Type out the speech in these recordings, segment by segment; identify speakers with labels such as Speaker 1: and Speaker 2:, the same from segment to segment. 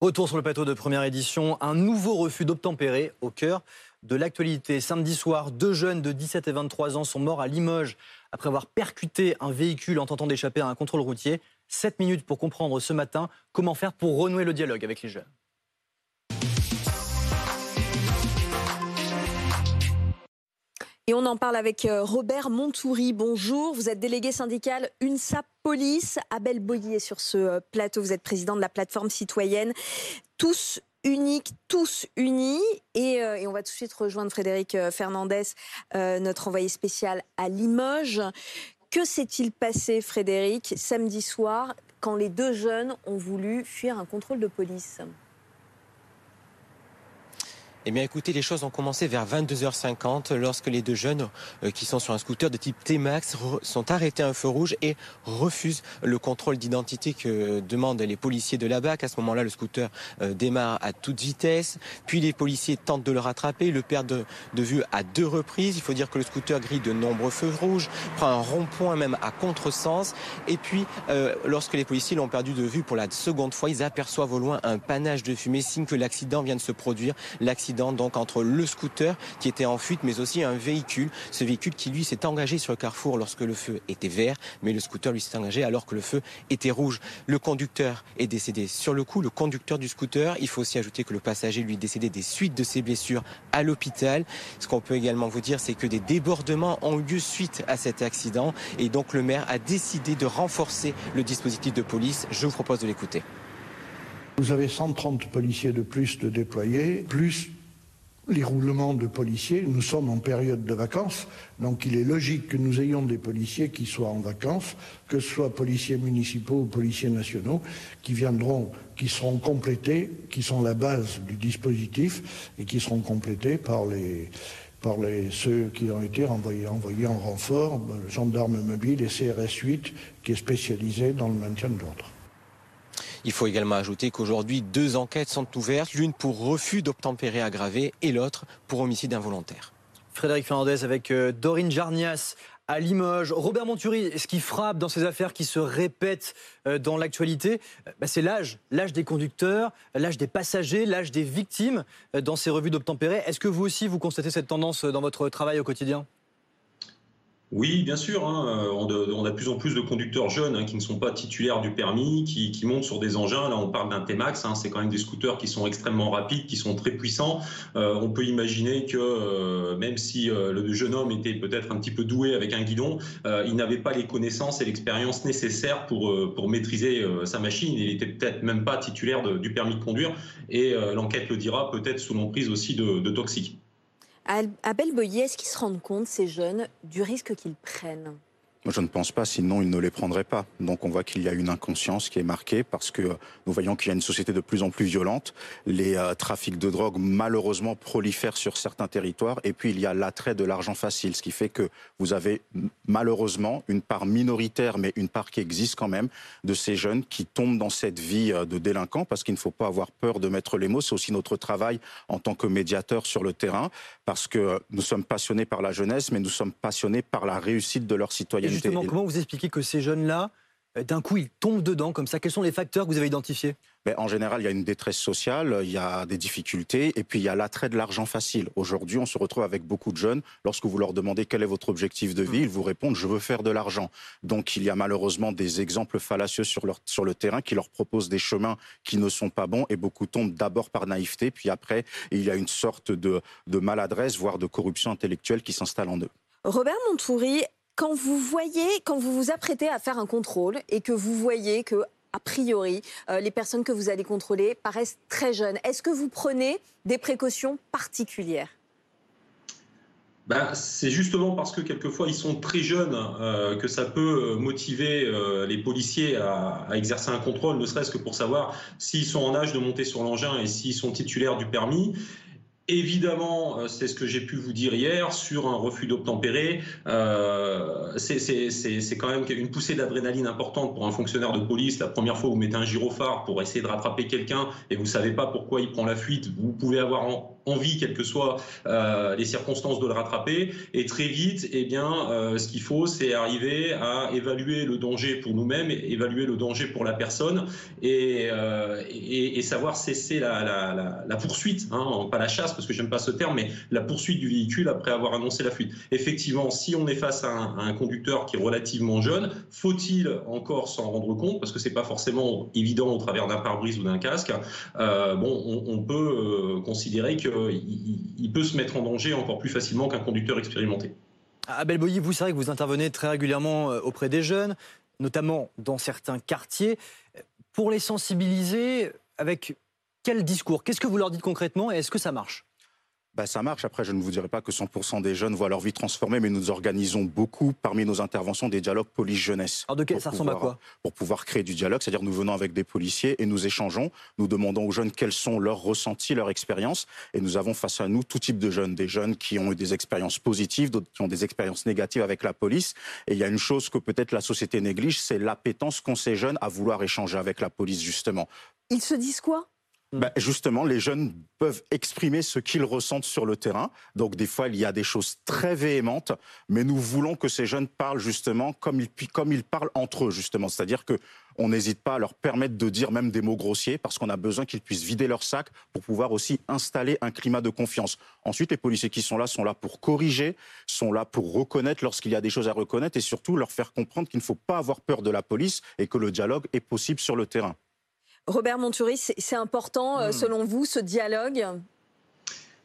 Speaker 1: Retour sur le plateau de première édition, un nouveau refus d'obtempérer au cœur de l'actualité. Samedi soir, deux jeunes de 17 et 23 ans sont morts à Limoges après avoir percuté un véhicule en tentant d'échapper à un contrôle routier. Sept minutes pour comprendre ce matin comment faire pour renouer le dialogue avec les jeunes.
Speaker 2: Et on en parle avec euh, Robert Montoury. Bonjour, vous êtes délégué syndical UNSA Police. Abel Boyer sur ce euh, plateau, vous êtes président de la plateforme citoyenne. Tous uniques, tous unis. Et, euh, on va tout de suite rejoindre Frédéric Fernandez, notre envoyé spécial à Limoges. Que s'est-il passé, Frédéric, samedi soir, quand les deux jeunes ont voulu fuir un contrôle de police?
Speaker 3: Eh bien, écoutez, les choses ont commencé vers 22h50 lorsque les deux jeunes euh, qui sont sur un scooter de type T-Max sont arrêtés à un feu rouge et refusent le contrôle d'identité que demandent les policiers de la BAC. À ce moment-là, le scooter euh, démarre à toute vitesse. Puis les policiers tentent de le rattraper, le perdent de, vue à deux reprises. Il faut dire que le scooter grille de nombreux feux rouges, prend un rond-point même à contresens. Et puis, euh, lorsque les policiers l'ont perdu de vue pour la seconde fois, ils aperçoivent au loin un panache de fumée, signe que l'accident vient de se produire. Donc entre le scooter qui était en fuite, mais aussi un véhicule. Ce véhicule qui lui s'est engagé sur le carrefour lorsque le feu était vert, mais le scooter lui s'est engagé alors que le feu était rouge. Le conducteur est décédé sur le coup. Le conducteur du scooter, il faut aussi ajouter que le passager lui est décédé des suites de ses blessures à l'hôpital. Ce qu'on peut également vous dire, c'est que des débordements ont eu lieu suite à cet accident et donc le maire a décidé de renforcer le dispositif de police. Je vous propose de l'écouter.
Speaker 4: Vous avez 130 policiers de plus de déployés, plus les roulements de policiers. Nous sommes en période de vacances, donc il est logique que nous ayons des policiers qui soient en vacances, que ce soit policiers municipaux ou policiers nationaux, qui viendront, qui seront complétés, qui sont la base du dispositif et qui seront complétés par les ceux qui ont été envoyés, envoyés en renfort, gendarmes mobiles et CRS 8, qui est spécialisé dans le maintien de l'ordre.
Speaker 3: Il faut également ajouter qu'aujourd'hui, deux enquêtes sont ouvertes, l'une pour refus d'obtempérer aggravé et l'autre pour homicide involontaire.
Speaker 1: Frédéric Fernandez avec euh, Dorine Jarnias à Limoges. Robert Montury, ce qui frappe dans ces affaires qui se répètent euh, dans l'actualité, euh, bah, c'est l'âge. L'âge des conducteurs, l'âge des passagers, l'âge des victimes dans ces revues d'obtempérer. Est-ce que vous aussi, vous constatez cette tendance dans votre travail au quotidien?
Speaker 5: Oui, bien sûr. Hein. On, a de plus en plus de conducteurs jeunes hein, qui ne sont pas titulaires du permis, qui, montent sur des engins. Là, on parle d'un T-Max. Hein. C'est quand même des scooters qui sont extrêmement rapides, qui sont très puissants. Euh, on peut imaginer que euh, même si euh, le jeune homme était peut-être un petit peu doué avec un guidon, il n'avait pas les connaissances et l'expérience nécessaires pour, pour maîtriser sa machine. Il était peut-être même pas titulaire du permis de conduire. Et l'enquête le dira, peut-être sous l'emprise aussi de, de toxiques.
Speaker 2: Abel Boyer, est-ce qu'ils se rendent compte, ces jeunes, du risque qu'ils prennent?
Speaker 6: Je ne pense pas, sinon ils ne les prendraient pas. Donc on voit qu'il y a une inconscience qui est marquée parce que nous voyons qu'il y a une société de plus en plus violente. Les euh, trafics de drogue malheureusement prolifèrent sur certains territoires et puis il y a l'attrait de l'argent facile, ce qui fait que vous avez malheureusement une part minoritaire, mais une part qui existe quand même, de ces jeunes qui tombent dans cette vie euh, de délinquants parce qu'il ne faut pas avoir peur de mettre les mots. C'est aussi notre travail en tant que médiateur sur le terrain parce que nous sommes passionnés par la jeunesse, mais nous sommes passionnés par la réussite de leurs citoyens
Speaker 1: justement, comment vous expliquez que ces jeunes-là, euh, d'un coup, ils tombent dedans comme ça? Quels sont les facteurs que vous avez identifiés?
Speaker 6: Mais en général, il y a une détresse sociale, il y a des difficultés, et puis il y a l'attrait de l'argent facile. Aujourd'hui, on se retrouve avec beaucoup de jeunes. Lorsque vous leur demandez quel est votre objectif de vie, mmh. ils vous répondent je veux faire de l'argent. Donc il y a malheureusement des exemples fallacieux sur, leur, sur le terrain qui leur proposent des chemins qui ne sont pas bons, et beaucoup tombent d'abord par naïveté, puis après, il y a une sorte de, de maladresse, voire de corruption intellectuelle qui s'installe en eux.
Speaker 2: Robert Montoury, quand vous voyez, quand vous vous apprêtez à faire un contrôle et que vous voyez que a priori, euh, les personnes que vous allez contrôler paraissent très jeunes. Est-ce que vous prenez des précautions particulières?
Speaker 5: Ben, c'est justement parce que quelquefois ils sont très jeunes euh, que ça peut motiver euh, les policiers à, exercer un contrôle, ne serait-ce que pour savoir s'ils sont en âge de monter sur l'engin et s'ils sont titulaires du permis. Évidemment, euh, c'est ce que j'ai pu vous dire hier sur un refus d'obtempérer. Euh, c'est quand même une poussée d'adrénaline importante pour un fonctionnaire de police. La première fois, vous mettez un gyrophare pour essayer de rattraper quelqu'un et vous ne savez pas pourquoi il prend la fuite. Vous pouvez avoir envie, quelles que soient les circonstances, de le rattraper. Et très vite, eh bien, ce qu'il faut, c'est arriver à évaluer le danger pour nous-mêmes, évaluer le danger pour la personne et, et, savoir cesser la, poursuite, hein, pas la chasse parce que j'aime pas ce terme, mais la poursuite du véhicule après avoir annoncé la fuite. Effectivement, si on est face à un, conducteur qui est relativement jeune, faut-il encore s'en rendre compte? Parce que c'est pas forcément évident au travers d'un pare-brise ou d'un casque. Euh, bon, on, peut euh, considérer qu'il peut se mettre en danger encore plus facilement qu'un conducteur expérimenté.
Speaker 1: Abel Boyi, vous savez que vous intervenez très régulièrement euh, auprès des jeunes, notamment dans certains quartiers, pour les sensibiliser avec quel discours? Qu'est-ce que vous leur dites concrètement et est-ce que ça marche?
Speaker 6: Bah, ça marche. Après, je ne vous dirai pas que 100% des jeunes voient leur vie transformée, mais nous organisons beaucoup parmi nos interventions des dialogues police-jeunesse.
Speaker 1: Alors de quel, ça ressemble à quoi?
Speaker 6: Pour pouvoir créer du dialogue, c'est-à-dire nous venons avec des policiers et nous échangeons, nous demandons aux jeunes quels sont leurs ressentis, leurs expériences, et nous avons face à nous tout type de jeunes, des jeunes qui ont eu des expériences positives, d'autres qui ont des expériences négatives avec la police. Et il y a une chose que peut-être la société néglige, c'est l'appétence qu'ont ces jeunes à vouloir échanger avec la police justement.
Speaker 2: Ils se disent quoi?
Speaker 6: Bah, justement, les jeunes peuvent exprimer ce qu'ils ressentent sur le terrain. Donc des fois, il y a des choses très véhémentes, mais nous voulons que ces jeunes parlent justement comme ils, parlent entre eux, justement. C'est-à-dire que on n'hésite pas à leur permettre de dire même des mots grossiers parce qu'on a besoin qu'ils puissent vider leur sac pour pouvoir aussi installer un climat de confiance. Ensuite, les policiers qui sont là sont là pour corriger, sont là pour reconnaître lorsqu'il y a des choses à reconnaître et surtout leur faire comprendre qu'il ne faut pas avoir peur de la police et que le dialogue est possible sur le terrain.
Speaker 2: Robert Monturis, c'est important, euh, hmm. selon vous, ce dialogue?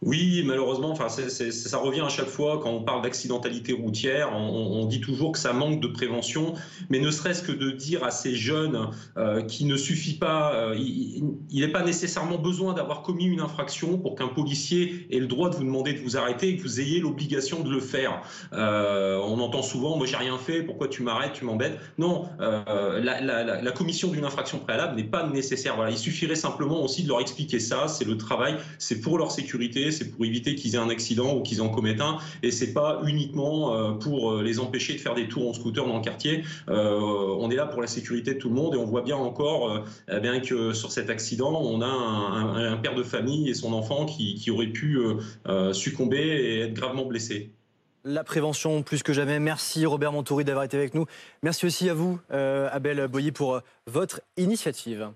Speaker 5: Oui, malheureusement, ça revient à chaque fois quand on parle d'accidentalité routière, on, dit toujours que ça manque de prévention, mais ne serait-ce que de dire à ces jeunes euh, qu'il ne suffit pas, euh, il n'est pas nécessairement besoin d'avoir commis une infraction pour qu'un policier ait le droit de vous demander de vous arrêter et que vous ayez l'obligation de le faire. Euh, on entend souvent, moi j'ai rien fait, pourquoi tu m'arrêtes, tu m'embêtes? Non, la, la, commission d'une infraction préalable n'est pas nécessaire. Il suffirait simplement aussi de leur expliquer ça. C'est le travail, c'est pour leur sécurité c'est pour éviter qu'ils aient un accident ou qu'ils en commettent un, et c'est pas uniquement euh, pour euh, les empêcher de faire des tours en scooter dans le quartier. Euh, on est là pour la sécurité de tout le monde et on voit bien encore eh bien que sur cet accident, on a un, père de famille et son enfant qui, qui aurait pu succomber et être gravement blessé.
Speaker 1: La prévention plus que jamais. Merci Robert Montouri d'avoir été avec nous. Merci aussi à vous, Abel Boyer, pour votre initiative.